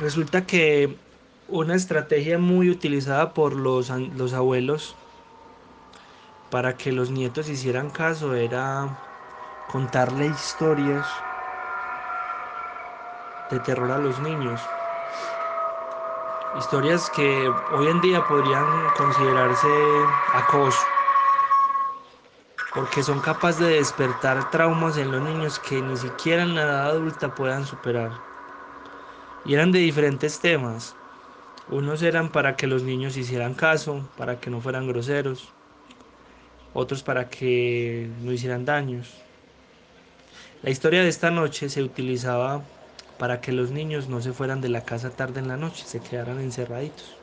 Resulta que una estrategia muy utilizada por los, los abuelos para que los nietos hicieran caso era contarle historias de terror a los niños. Historias que hoy en día podrían considerarse acoso, porque son capaces de despertar traumas en los niños que ni siquiera en la edad adulta puedan superar. Y eran de diferentes temas. Unos eran para que los niños hicieran caso, para que no fueran groseros, otros para que no hicieran daños. La historia de esta noche se utilizaba para que los niños no se fueran de la casa tarde en la noche, se quedaran encerraditos.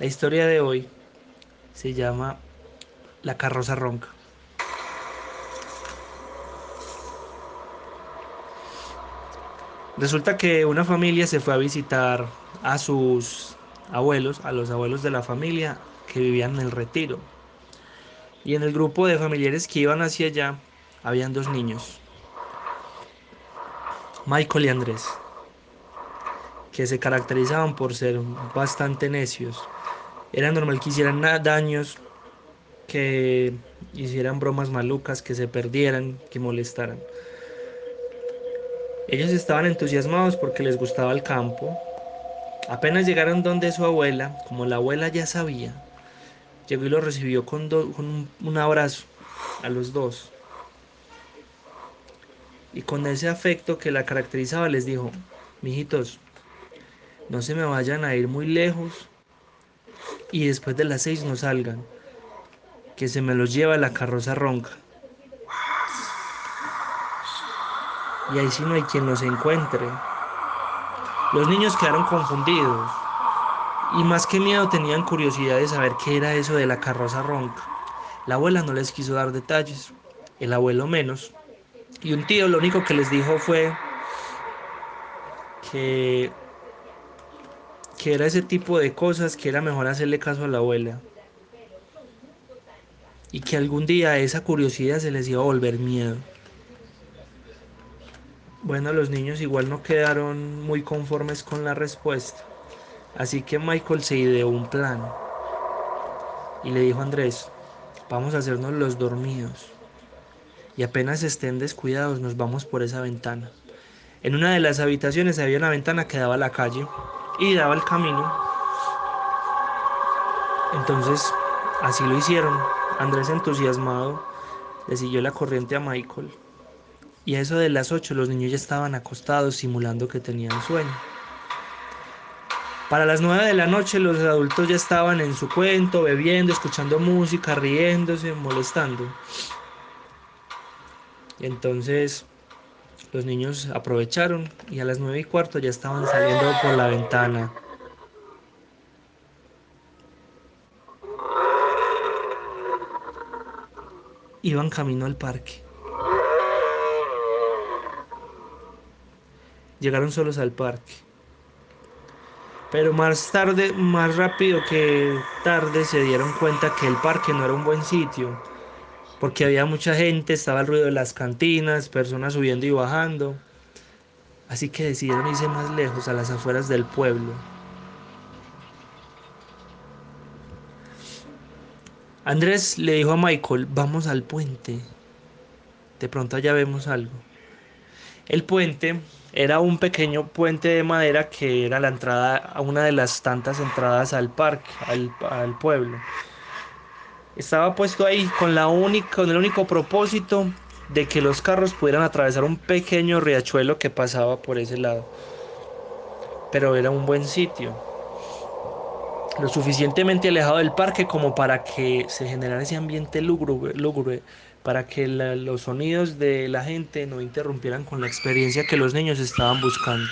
La historia de hoy se llama La carroza ronca. Resulta que una familia se fue a visitar a sus abuelos, a los abuelos de la familia que vivían en el retiro. Y en el grupo de familiares que iban hacia allá, habían dos niños, Michael y Andrés, que se caracterizaban por ser bastante necios. Era normal que hicieran daños, que hicieran bromas malucas, que se perdieran, que molestaran. Ellos estaban entusiasmados porque les gustaba el campo. Apenas llegaron donde su abuela, como la abuela ya sabía, llegó y los recibió con, con un abrazo a los dos y con ese afecto que la caracterizaba les dijo, mijitos, no se me vayan a ir muy lejos y después de las seis no salgan, que se me los lleva la carroza ronca. Y ahí sí no hay quien los encuentre. Los niños quedaron confundidos y más que miedo tenían curiosidad de saber qué era eso de la carroza ronca. La abuela no les quiso dar detalles, el abuelo menos. Y un tío lo único que les dijo fue que, que era ese tipo de cosas que era mejor hacerle caso a la abuela. Y que algún día esa curiosidad se les iba a volver miedo. Bueno, los niños igual no quedaron muy conformes con la respuesta. Así que Michael se ideó un plan. Y le dijo a Andrés, vamos a hacernos los dormidos y apenas estén descuidados nos vamos por esa ventana. En una de las habitaciones había una ventana que daba a la calle y daba el camino. Entonces, así lo hicieron. Andrés entusiasmado le siguió la corriente a Michael. Y a eso de las 8 los niños ya estaban acostados simulando que tenían sueño. Para las 9 de la noche los adultos ya estaban en su cuento, bebiendo, escuchando música, riéndose, molestando. Y entonces los niños aprovecharon y a las nueve y cuarto ya estaban saliendo por la ventana. Iban camino al parque. Llegaron solos al parque. Pero más tarde, más rápido que tarde, se dieron cuenta que el parque no era un buen sitio porque había mucha gente, estaba el ruido de las cantinas, personas subiendo y bajando. Así que decidieron irse más lejos, a las afueras del pueblo. Andrés le dijo a Michael, vamos al puente. De pronto allá vemos algo. El puente era un pequeño puente de madera que era la entrada a una de las tantas entradas al parque, al, pueblo. Estaba puesto ahí con, la con el único propósito de que los carros pudieran atravesar un pequeño riachuelo que pasaba por ese lado. Pero era un buen sitio. Lo suficientemente alejado del parque como para que se generara ese ambiente lúgubre, para que los sonidos de la gente no interrumpieran con la experiencia que los niños estaban buscando.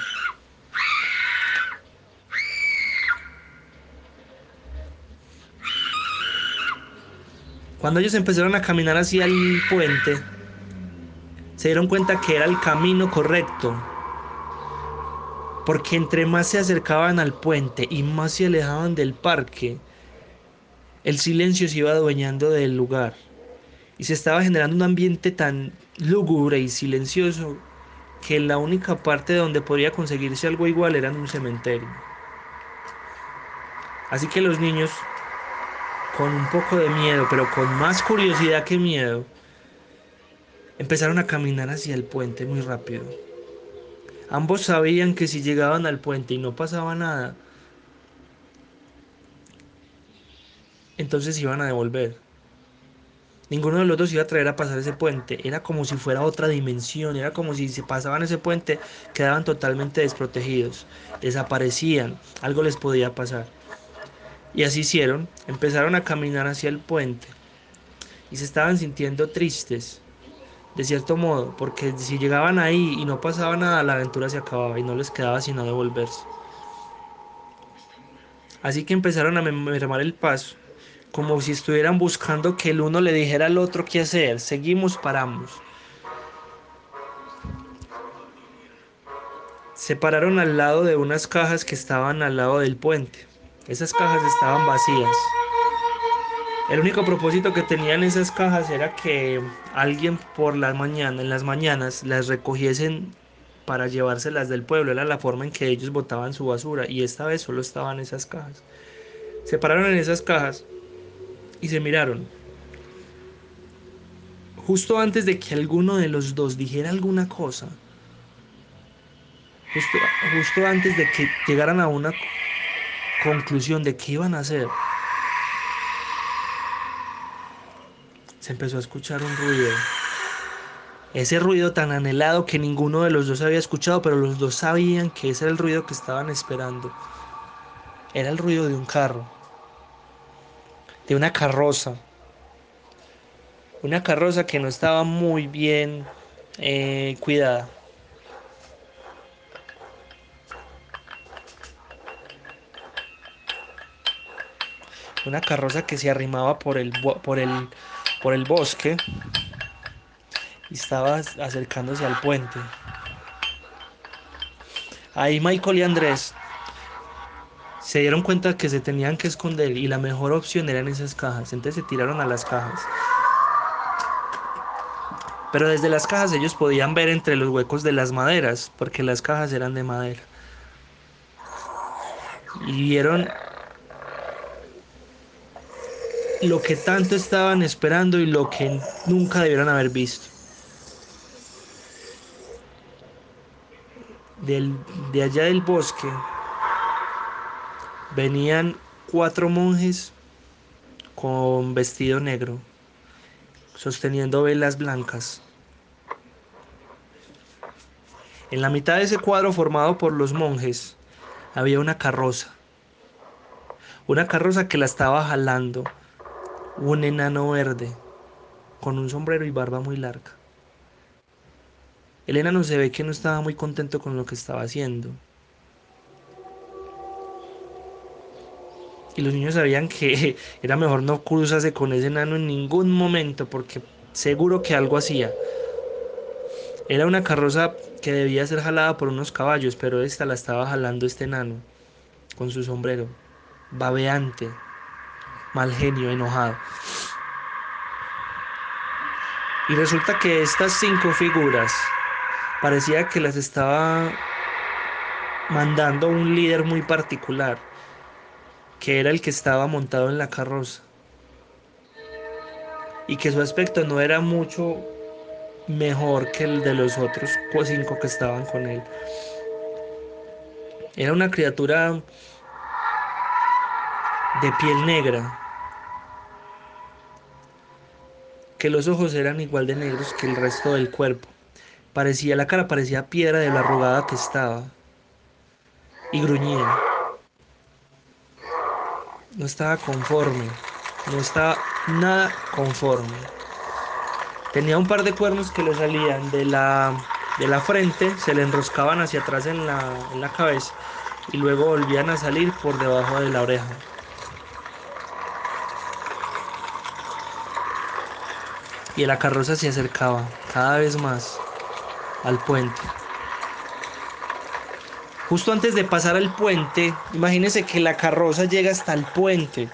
Cuando ellos empezaron a caminar hacia el puente, se dieron cuenta que era el camino correcto. Porque entre más se acercaban al puente y más se alejaban del parque, el silencio se iba adueñando del lugar. Y se estaba generando un ambiente tan lúgubre y silencioso que la única parte donde podría conseguirse algo igual era en un cementerio. Así que los niños, con un poco de miedo, pero con más curiosidad que miedo, empezaron a caminar hacia el puente muy rápido. Ambos sabían que si llegaban al puente y no pasaba nada, entonces iban a devolver. Ninguno de los dos iba a traer a pasar ese puente. Era como si fuera otra dimensión. Era como si se pasaban ese puente, quedaban totalmente desprotegidos. Desaparecían. Algo les podía pasar. Y así hicieron. Empezaron a caminar hacia el puente. Y se estaban sintiendo tristes. De cierto modo. Porque si llegaban ahí y no pasaba nada, la aventura se acababa y no les quedaba sino devolverse. Así que empezaron a mermar el paso como si estuvieran buscando que el uno le dijera al otro qué hacer. Seguimos, paramos. Se pararon al lado de unas cajas que estaban al lado del puente. Esas cajas estaban vacías. El único propósito que tenían esas cajas era que alguien por la mañana, en las mañanas, las recogiesen para llevárselas del pueblo. Era la forma en que ellos botaban su basura y esta vez solo estaban esas cajas. Se pararon en esas cajas y se miraron. Justo antes de que alguno de los dos dijera alguna cosa, justo, antes de que llegaran a una conclusión de qué iban a hacer, se empezó a escuchar un ruido. Ese ruido tan anhelado que ninguno de los dos había escuchado, pero los dos sabían que ese era el ruido que estaban esperando. Era el ruido de un carro de una carroza. Una carroza que no estaba muy bien eh, cuidada. Una carroza que se arrimaba por el, por el, por el bosque y estaba acercándose al puente. Ahí Michael y Andrés se dieron cuenta que se tenían que esconder y la mejor opción eran esas cajas. Entonces se tiraron a las cajas. Pero desde las cajas ellos podían ver entre los huecos de las maderas, porque las cajas eran de madera. Y vieron lo que tanto estaban esperando y lo que nunca debieron haber visto. de allá del bosque Venían cuatro monjes con vestido negro, sosteniendo velas blancas. En la mitad de ese cuadro formado por los monjes había una carroza. Una carroza que la estaba jalando un enano verde con un sombrero y barba muy larga. El enano se ve que no estaba muy contento con lo que estaba haciendo. Y los niños sabían que era mejor no cruzarse con ese enano en ningún momento porque seguro que algo hacía. Era una carroza que debía ser jalada por unos caballos, pero esta la estaba jalando este enano con su sombrero, babeante, mal genio, enojado. Y resulta que estas cinco figuras parecía que las estaba mandando un líder muy particular que era el que estaba montado en la carroza y que su aspecto no era mucho mejor que el de los otros cinco que estaban con él. Era una criatura de piel negra, que los ojos eran igual de negros que el resto del cuerpo. Parecía la cara parecía piedra de la arrugada que estaba y gruñía no estaba conforme, no estaba nada conforme. Tenía un par de cuernos que le salían de la, de la frente, se le enroscaban hacia atrás en la, en la cabeza y luego volvían a salir por debajo de la oreja. Y la carroza se acercaba cada vez más al puente. Justo antes de pasar al puente, imagínense que la carroza llega hasta el puente.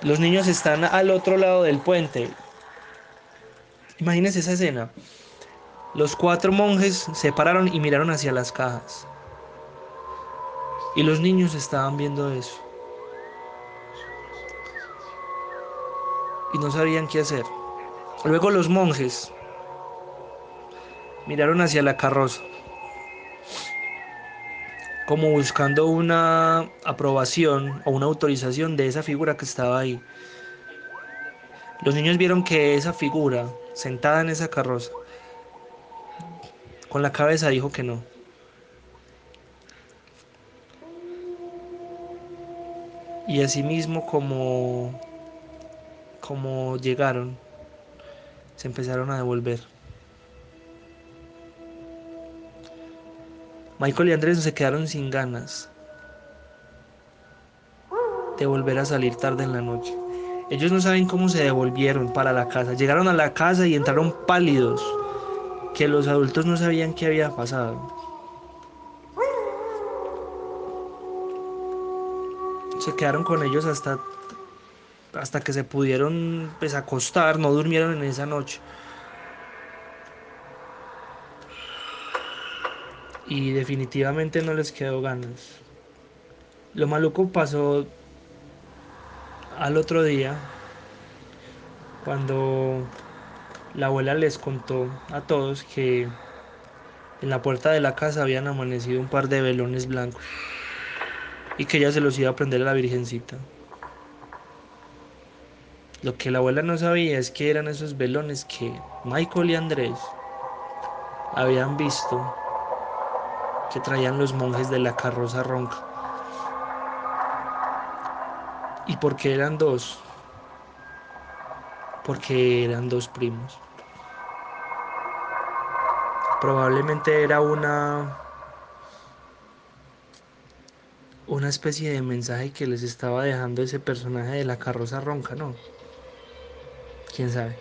Los niños están al otro lado del puente. Imagínense esa escena. Los cuatro monjes se pararon y miraron hacia las cajas. Y los niños estaban viendo eso. Y no sabían qué hacer. Luego los monjes miraron hacia la carroza, como buscando una aprobación o una autorización de esa figura que estaba ahí. Los niños vieron que esa figura, sentada en esa carroza, con la cabeza dijo que no. Y así mismo como, como llegaron, se empezaron a devolver. Michael y Andrés se quedaron sin ganas de volver a salir tarde en la noche. Ellos no saben cómo se devolvieron para la casa. Llegaron a la casa y entraron pálidos, que los adultos no sabían qué había pasado. Se quedaron con ellos hasta, hasta que se pudieron pues, acostar, no durmieron en esa noche. Y definitivamente no les quedó ganas. Lo maluco pasó al otro día cuando la abuela les contó a todos que en la puerta de la casa habían amanecido un par de velones blancos y que ella se los iba a prender a la virgencita. Lo que la abuela no sabía es que eran esos velones que Michael y Andrés habían visto que traían los monjes de la carroza ronca. ¿Y por qué eran dos? Porque eran dos primos. Probablemente era una una especie de mensaje que les estaba dejando ese personaje de la carroza ronca, ¿no? ¿Quién sabe?